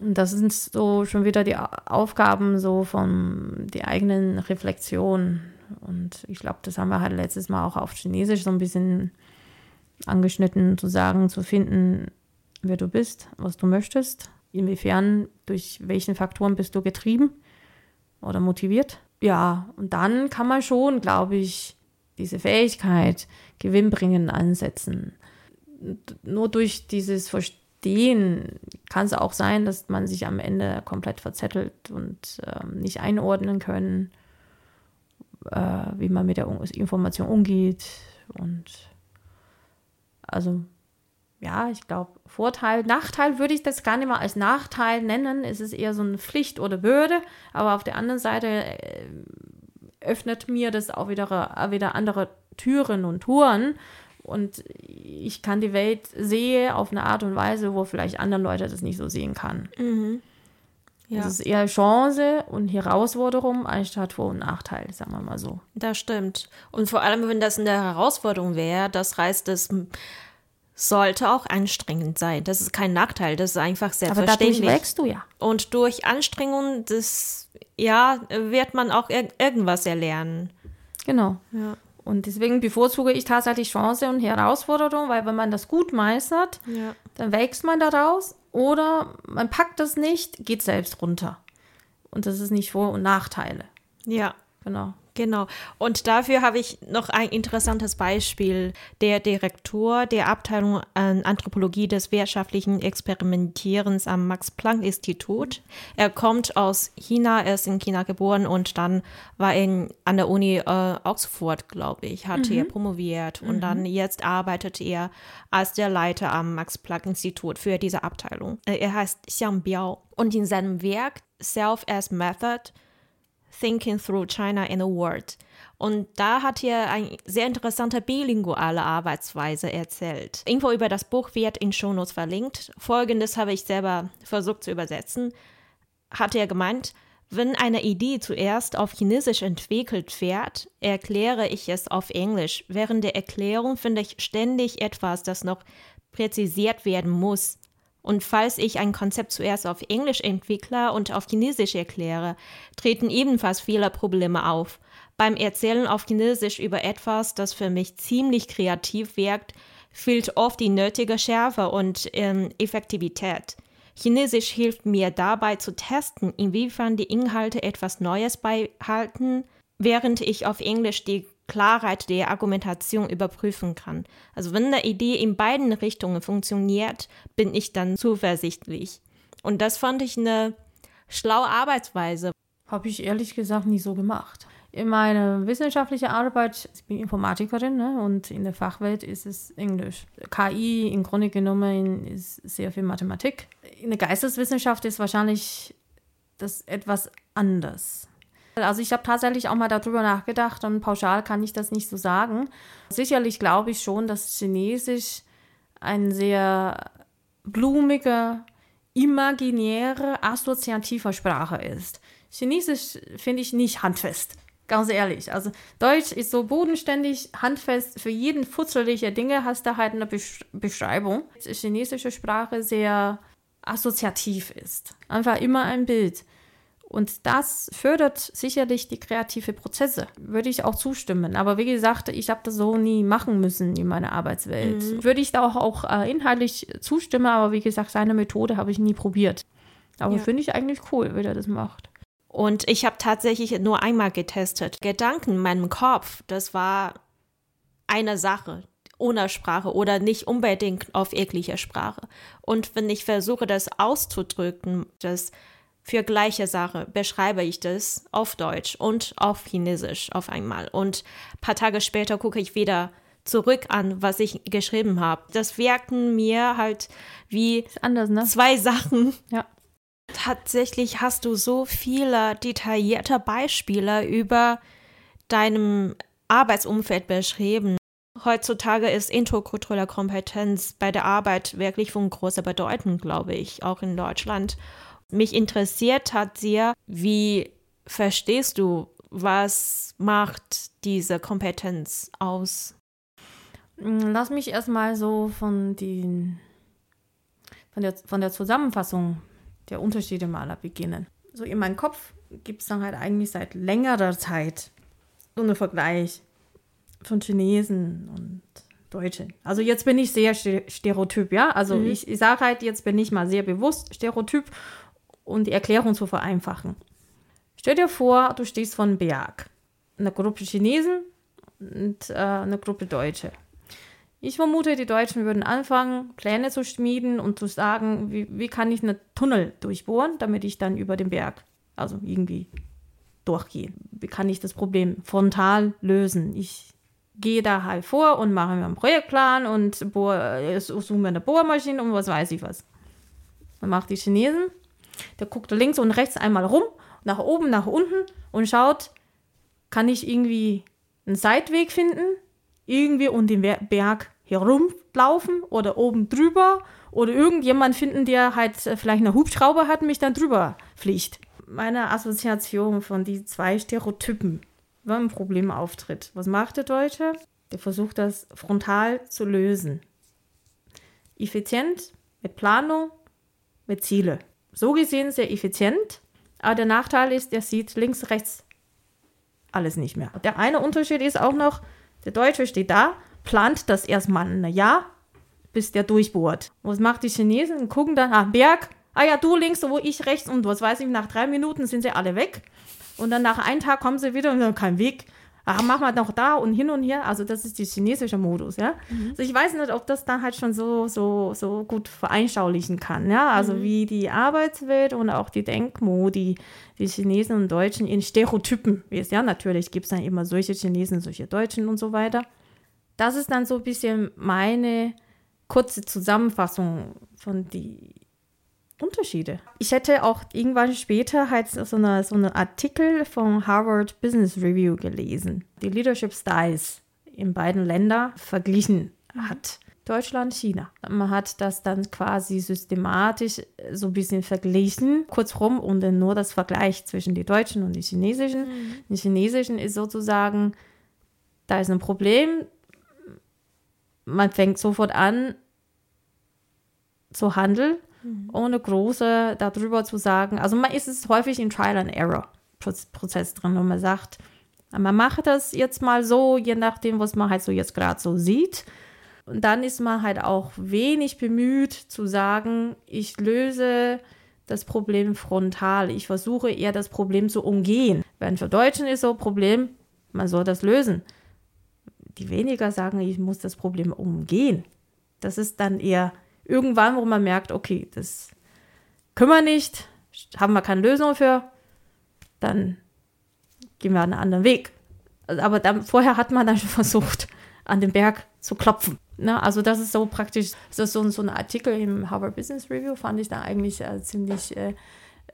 Und das sind so schon wieder die Aufgaben so von der eigenen Reflexion. Und ich glaube, das haben wir halt letztes Mal auch auf Chinesisch so ein bisschen angeschnitten, zu sagen, zu finden, wer du bist, was du möchtest, inwiefern, durch welchen Faktoren bist du getrieben oder motiviert. Ja, und dann kann man schon, glaube ich, diese Fähigkeit gewinnbringend ansetzen nur durch dieses Verstehen kann es auch sein, dass man sich am Ende komplett verzettelt und ähm, nicht einordnen können, äh, wie man mit der Information umgeht. Und also ja, ich glaube, Vorteil, Nachteil würde ich das gar nicht mal als Nachteil nennen. Es ist eher so eine Pflicht oder Bürde. Aber auf der anderen Seite äh, öffnet mir das auch wieder, wieder andere Türen und Touren, und ich kann die Welt sehen auf eine Art und Weise, wo vielleicht andere Leute das nicht so sehen kann. Mhm. Ja. Das ist eher Chance und Herausforderung anstatt Vor- und Nachteil, sagen wir mal so. Das stimmt. Und vor allem, wenn das eine Herausforderung wäre, das heißt, dass sollte auch anstrengend sein. Das ist kein Nachteil, das ist einfach Aber selbstverständlich. dadurch wächst du ja. Und durch Anstrengung, das, ja, wird man auch ir irgendwas erlernen. Genau. Ja. Und deswegen bevorzuge ich tatsächlich Chance und Herausforderung, weil wenn man das gut meistert, Ja. dann wächst man daraus oder man packt das nicht, geht selbst runter. Und das ist nicht Vor- und Nachteile. Ja. Genau. Genau. Und dafür habe ich noch ein interessantes Beispiel. Der Direktor der Abteilung an Anthropologie des wirtschaftlichen Experimentierens am Max-Planck-Institut. Er kommt aus China, er ist in China geboren und dann war er an der Uni äh, Oxford, glaube ich, hat er promoviert. Und dann jetzt arbeitet er als der Leiter am Max-Planck-Institut für diese Abteilung. Äh, Er heißt Xiang Biao. Und in seinem Werk Self as Method Thinking Through China in a Word. Und da hat er eine sehr interessante bilinguale Arbeitsweise erzählt. Info über das Buch wird in Shownotes verlinkt. Folgendes habe ich selber versucht zu übersetzen. Hat er gemeint, wenn eine Idee zuerst auf Chinesisch entwickelt wird, erkläre ich es auf Englisch. Während der Erklärung finde ich ständig etwas, das noch präzisiert werden muss. Und falls ich ein Konzept zuerst auf Englisch entwickle und auf Chinesisch erkläre, treten ebenfalls viele Probleme auf. Beim Erzählen auf Chinesisch über etwas, das für mich ziemlich kreativ wirkt, fehlt oft die nötige Schärfe und ähm, Effektivität. Chinesisch hilft mir dabei zu testen, inwiefern die Inhalte etwas Neues beihalten, während ich auf Englisch die Klarheit der Argumentation überprüfen kann. Also wenn eine Idee in beiden Richtungen funktioniert, bin ich dann zuversichtlich. Und das fand ich eine schlaue Arbeitsweise. Habe ich ehrlich gesagt nie so gemacht. In meiner wissenschaftlichen Arbeit, ich bin Informatikerin ne, und in der Fachwelt ist es Englisch. KI im Grunde genommen ist sehr viel Mathematik. In der Geisteswissenschaft ist wahrscheinlich das etwas anders. Also ich habe tatsächlich auch mal darüber nachgedacht und pauschal kann ich das nicht so sagen. Sicherlich glaube ich schon, dass Chinesisch ein sehr blumiger, imaginäre, assoziativer Sprache ist. Chinesisch finde ich nicht handfest. Ganz ehrlich. Also Deutsch ist so bodenständig, handfest. Für jeden futzelige Dinge hast du halt eine Besch Beschreibung. Chinesische Sprache sehr assoziativ ist. Einfach immer ein Bild. Und das fördert sicherlich die kreative Prozesse. Würde ich auch zustimmen. Aber wie gesagt, ich habe das so nie machen müssen in meiner Arbeitswelt. Würde ich da auch, auch äh, inhaltlich zustimmen, aber wie gesagt, seine Methode habe ich nie probiert. Aber Ja. finde ich eigentlich cool, wie er das macht. Und ich habe tatsächlich nur einmal getestet. Gedanken in meinem Kopf, das war eine Sache ohne Sprache oder nicht unbedingt auf jeglicher Sprache. Und wenn ich versuche, das auszudrücken, das für gleiche Sache, beschreibe ich das auf Deutsch und auf Chinesisch auf einmal. Und ein paar Tage später gucke ich wieder zurück an, was ich geschrieben habe. Das wirkten mir halt wie anders, ne? zwei Sachen, Ja. Tatsächlich hast du so viele detaillierte Beispiele über deinem Arbeitsumfeld beschrieben. Heutzutage ist interkulturelle Kompetenz bei der Arbeit wirklich von großer Bedeutung, glaube ich, auch in Deutschland. Mich interessiert hat sehr, wie verstehst du, was macht diese Kompetenz aus? Mm, Lass mich erstmal so von, den, von, der, von der Zusammenfassung der Unterschiede mal beginnen. So in meinem Kopf gibt es dann halt eigentlich seit längerer Zeit so einen Vergleich von Chinesen und Deutschen. Also jetzt bin ich sehr ste- stereotyp, ja. Also ich, ich sage halt, jetzt bin ich mal sehr bewusst stereotyp und die Erklärung zu vereinfachen. Stell dir vor, du stehst vor einem Berg. Eine Gruppe Chinesen und äh, eine Gruppe Deutsche. Ich vermute, die Deutschen würden anfangen, Pläne zu schmieden und zu sagen, wie, wie kann ich einen Tunnel durchbohren, damit ich dann über den Berg, also irgendwie durchgehe. Wie kann ich das Problem frontal lösen? Ich gehe da halt vor und mache mir einen Projektplan und bohr, äh, suche mir eine Bohrmaschine und was weiß ich was. Dann macht die Chinesen, der guckt links und rechts einmal rum, nach oben, nach unten und schaut, kann ich irgendwie einen Seitweg finden, irgendwie um den Berg herumlaufen oder oben drüber oder irgendjemand finden, der halt äh, vielleicht eine Hubschrauber hat mich dann drüber fliegt. Meine Assoziation von die zwei Stereotypen, wenn ein Problem auftritt. Was macht der Deutsche? Der versucht das frontal zu lösen. effizient, mit Planung, mit Ziele. So gesehen sehr effizient, aber der Nachteil ist, der sieht links, rechts alles nicht mehr. Der eine Unterschied ist auch noch, der Deutsche steht da, plant das erstmal ein Jahr, bis der durchbohrt. Was macht die Chinesen? Gucken dann, ah, Berg, ah ja, du links, wo ich rechts und was weiß ich, nach drei Minuten sind sie alle weg. Und dann nach einem Tag kommen sie wieder und dann kein Weg ach, mach mal noch da und hin und her. Also das ist der chinesische Modus, ja. Mhm. Also ich weiß nicht, ob das dann halt schon so, so, so gut veranschaulichen kann, ja. Also mhm. wie die Arbeitswelt und auch die Denkmodi, die Chinesen und Deutschen in Stereotypen ist. Ja, natürlich gibt es dann immer solche Chinesen, solche Deutschen und so weiter. Das ist dann so ein bisschen meine kurze Zusammenfassung von die Unterschiede. Ich hätte auch irgendwann später halt so einen so eine Artikel von Harvard Business Review gelesen, die Leadership Styles in beiden Ländern verglichen hat. Deutschland, China. Man hat das dann quasi systematisch so ein bisschen verglichen, kurzrum und dann nur das Vergleich zwischen den Deutschen und den Chinesischen. Mhm. Die Chinesischen ist sozusagen, da ist ein Problem, man fängt sofort an zu handeln mhm. ohne große darüber zu sagen. Also man ist es häufig in Trial and Error Prozess drin, wo man sagt, man macht das jetzt mal so, je nachdem, was man halt so jetzt gerade so sieht. Und dann ist man halt auch wenig bemüht zu sagen, ich löse das Problem frontal. Ich versuche eher das Problem zu umgehen. Wenn für Deutschen ist so ein Problem, man soll das lösen. Die weniger sagen, ich muss das Problem umgehen. Das ist dann eher irgendwann, wo man merkt, okay, das können wir nicht, haben wir keine Lösung für, dann gehen wir einen anderen Weg. Also, aber dann, vorher hat man dann schon versucht, an den Berg zu klopfen. Ne? Also das ist so praktisch, das ist so, so ein Artikel im Harvard Business Review, fand ich da eigentlich äh, ziemlich äh,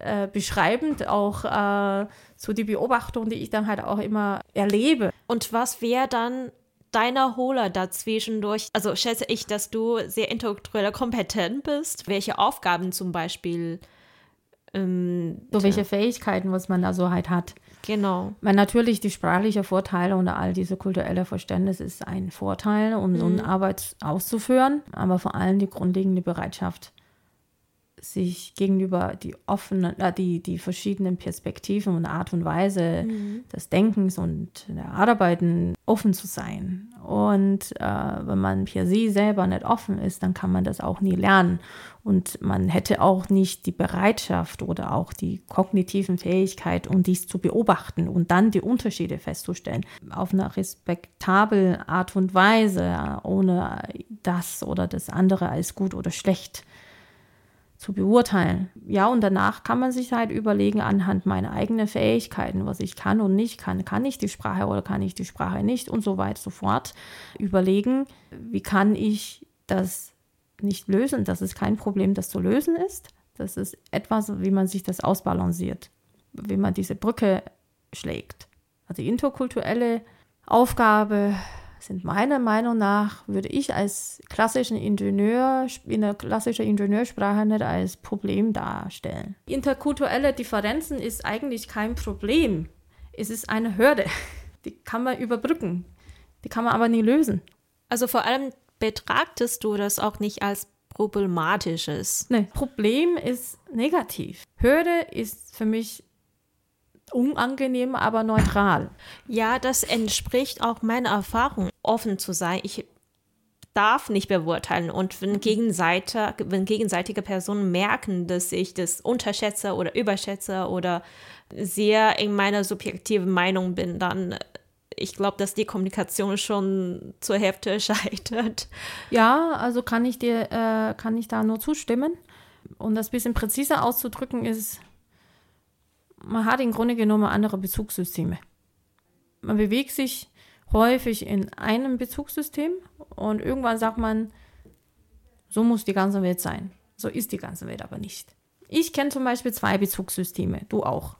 äh, beschreibend, auch äh, so die Beobachtung, die ich dann halt auch immer erlebe. Und was wäre dann deiner Holer dazwischendurch? Also schätze ich, dass du sehr intellektuell kompetent bist. Welche Aufgaben zum Beispiel? Ähm, so welche Fähigkeiten, was man da so halt hat. Genau. Weil natürlich die sprachliche Vorteile und all diese kulturelle Verständnis ist ein Vorteil, um mhm. so eine Arbeit auszuführen, aber vor allem die grundlegende Bereitschaft, sich gegenüber die offenen, äh, die, die verschiedenen Perspektiven und Art und Weise mhm. des Denkens und der Arbeiten offen zu sein. Und äh, wenn man per se selber nicht offen ist, dann kann man das auch nie lernen. Und man hätte auch nicht die Bereitschaft oder auch die kognitiven Fähigkeit, um dies zu beobachten und dann die Unterschiede festzustellen. Auf eine respektable Art und Weise, ohne das oder das andere als gut oder schlecht zu beurteilen. Ja, und danach kann man sich halt überlegen, anhand meiner eigenen Fähigkeiten, was ich kann und nicht kann. Kann ich die Sprache oder kann ich die Sprache nicht und so weiter so fort. Überlegen, wie kann ich das nicht lösen, dass es kein Problem, das zu lösen ist. Das ist etwas, wie man sich das ausbalanciert, wie man diese Brücke schlägt. Also interkulturelle Aufgabe sind meiner Meinung nach, würde ich als klassischen Ingenieur in der klassischen Ingenieursprache nicht als Problem darstellen. Interkulturelle Differenzen ist eigentlich kein Problem. Es ist eine Hürde. Die kann man überbrücken. Die kann man aber nie lösen. Also vor allem betrachtest du das auch nicht als problematisches. Nee, Problem ist negativ. Hürde ist für mich unangenehm, aber neutral. Ja, das entspricht auch meiner Erfahrung, offen zu sein. Ich darf nicht beurteilen. Und wenn, Gegenseite, wenn gegenseitige Personen merken, dass ich das unterschätze oder überschätze oder sehr in meiner subjektiven Meinung bin, dann ich glaube, dass die Kommunikation schon zur Hälfte scheitert. Ja, also kann ich dir, äh, kann ich da nur zustimmen. Um das ein bisschen präziser auszudrücken, ist man hat im Grunde genommen andere Bezugssysteme. Man bewegt sich häufig in einem Bezugssystem und irgendwann sagt man, so muss die ganze Welt sein. So ist die ganze Welt aber nicht. Ich kenne zum Beispiel zwei Bezugssysteme, du auch.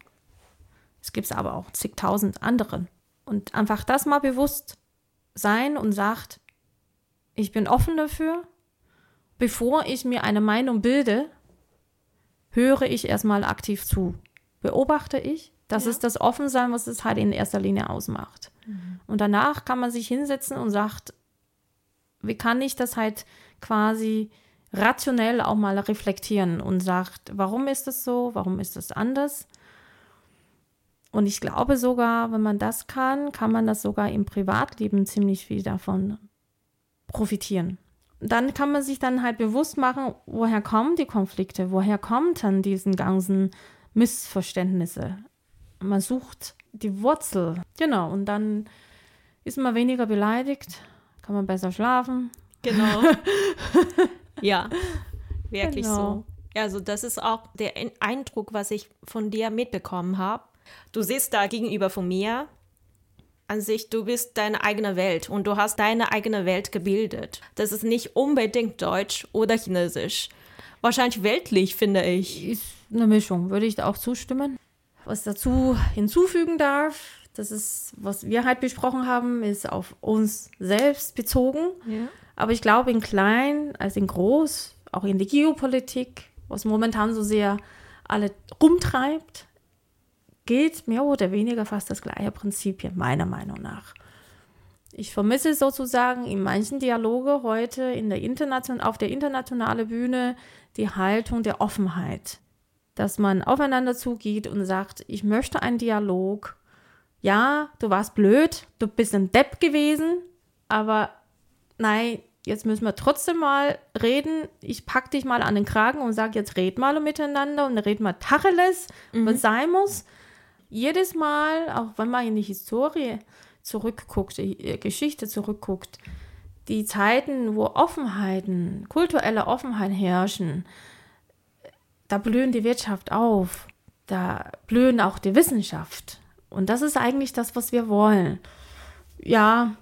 Es gibt aber auch zigtausend andere. Und einfach das mal bewusst sein und sagt, ich bin offen dafür. Bevor ich mir eine Meinung bilde, höre ich erstmal aktiv zu beobachte ich. Das ja. ist das Offensein, was es halt in erster Linie ausmacht. Mhm. Und danach kann man sich hinsetzen und sagt, wie kann ich das halt quasi rationell auch mal reflektieren und sagt, warum ist es so, warum ist es anders? Und ich glaube sogar, wenn man das kann, kann man das sogar im Privatleben ziemlich viel davon profitieren. Dann kann man sich dann halt bewusst machen, woher kommen die Konflikte, woher kommen dann diese ganzen Missverständnisse. Man sucht die Wurzel, genau, und dann ist man weniger beleidigt, kann man besser schlafen. Genau. ja, wirklich genau. so. Also das ist auch der Eindruck, was ich von dir mitbekommen habe Du siehst da gegenüber von mir an sich, du bist deine eigene Welt und du hast deine eigene Welt gebildet. Das ist nicht unbedingt Deutsch oder Chinesisch. Wahrscheinlich weltlich, finde ich. Ist eine Mischung, würde ich da auch zustimmen. Was dazu hinzufügen darf, das ist, was wir halt besprochen haben, ist auf uns selbst bezogen. Ja. Aber ich glaube, in klein als in groß, auch in die Geopolitik, was momentan so sehr alle rumtreibt, gilt mehr oder weniger fast das gleiche Prinzip meiner Meinung nach. Ich vermisse sozusagen in manchen Dialoge heute in der Internation auf der internationalen Bühne die Haltung der Offenheit, dass man aufeinander zugeht und sagt, ich möchte einen Dialog. Ja, du warst blöd, du bist ein Depp gewesen, aber nein, jetzt müssen wir trotzdem mal reden. Ich pack dich mal an den Kragen und sag, jetzt red mal miteinander und red mal Tacheles, mhm. was sein muss jedes Mal, auch wenn man in die Historie zurückguckt, die Geschichte zurückguckt, die Zeiten, wo Offenheiten, kulturelle Offenheit herrschen, da blühen die Wirtschaft auf, da blühen auch die Wissenschaft. Und das ist eigentlich das, was wir wollen. Ja,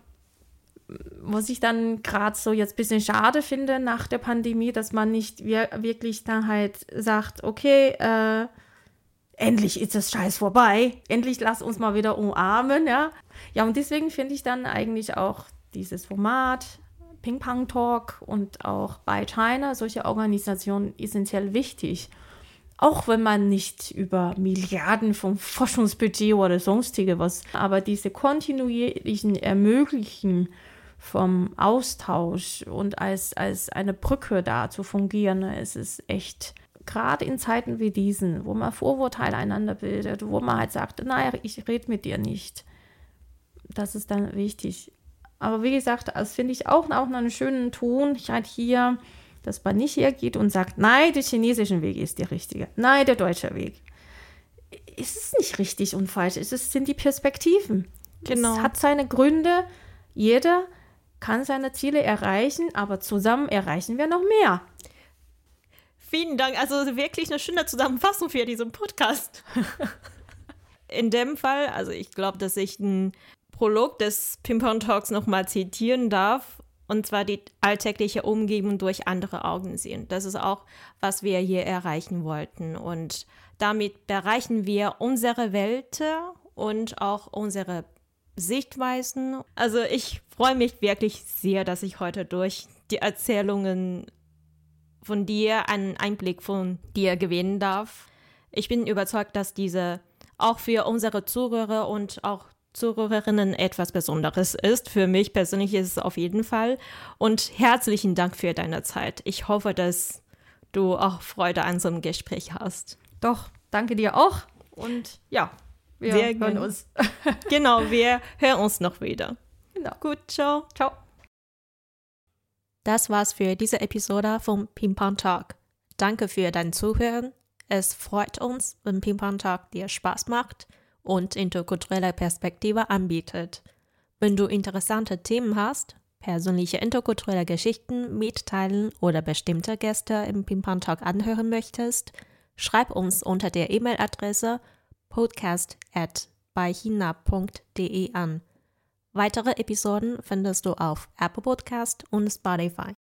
was ich dann gerade so jetzt ein bisschen schade finde nach der Pandemie, dass man nicht wirklich dann halt sagt, okay, äh, endlich ist das Scheiß vorbei, endlich lass uns mal wieder umarmen, ja. Ja, und deswegen finde ich dann eigentlich auch dieses Format Ping Pong Talk und auch bei China solche Organisationen essentiell wichtig. Auch wenn man nicht über Milliarden vom Forschungsbudget oder sonstige was, aber diese kontinuierlichen Ermöglichen vom Austausch und als, als eine Brücke da zu fungieren, es ist echt gerade in Zeiten wie diesen, wo man Vorurteile einander bildet, wo man halt sagt, naja, ich rede mit dir nicht. Das ist dann wichtig. Aber wie gesagt, das finde ich auch, auch einen schönen Ton halt hier, dass man nicht hergeht und sagt, nein, der chinesische Weg ist der richtige. Nein, der deutsche Weg. Es ist nicht richtig und falsch. Es sind die Perspektiven. Genau. Es hat seine Gründe. Jeder kann seine Ziele erreichen, aber zusammen erreichen wir noch mehr. Vielen Dank. Also wirklich eine schöne Zusammenfassung für diesen Podcast. In dem Fall, also ich glaube, dass ich einen Prolog des Pimpon Talks nochmal zitieren darf. Und zwar die alltägliche Umgebung durch andere Augen sehen. Das ist auch, was wir hier erreichen wollten. Und damit erreichen wir unsere Welt und auch unsere Sichtweisen. Also ich freue mich wirklich sehr, dass ich heute durch die Erzählungen von dir einen Einblick von dir gewinnen darf. Ich bin überzeugt, dass diese auch für unsere Zuhörer und auch Zuhörerinnen etwas Besonderes ist. Für mich persönlich ist es auf jeden Fall. Und herzlichen Dank für deine Zeit. Ich hoffe, dass du auch Freude an so einem Gespräch hast. Doch, danke dir auch. Und ja, wir Sehr hören uns. genau, wir hören uns noch wieder. Genau. Gut, ciao. Ciao. Das war's für diese Episode vom Ping Pong Talk. Danke für dein Zuhören. Es freut uns, wenn Ping Pong Talk dir Spaß macht und interkulturelle Perspektive anbietet. Wenn du interessante Themen hast, persönliche interkulturelle Geschichten mitteilen oder bestimmte Gäste im Ping Pong Talk anhören möchtest, schreib uns unter der E-Mail-Adresse podcast at beihina.de an. Weitere Episoden findest du auf Apple Podcast und Spotify.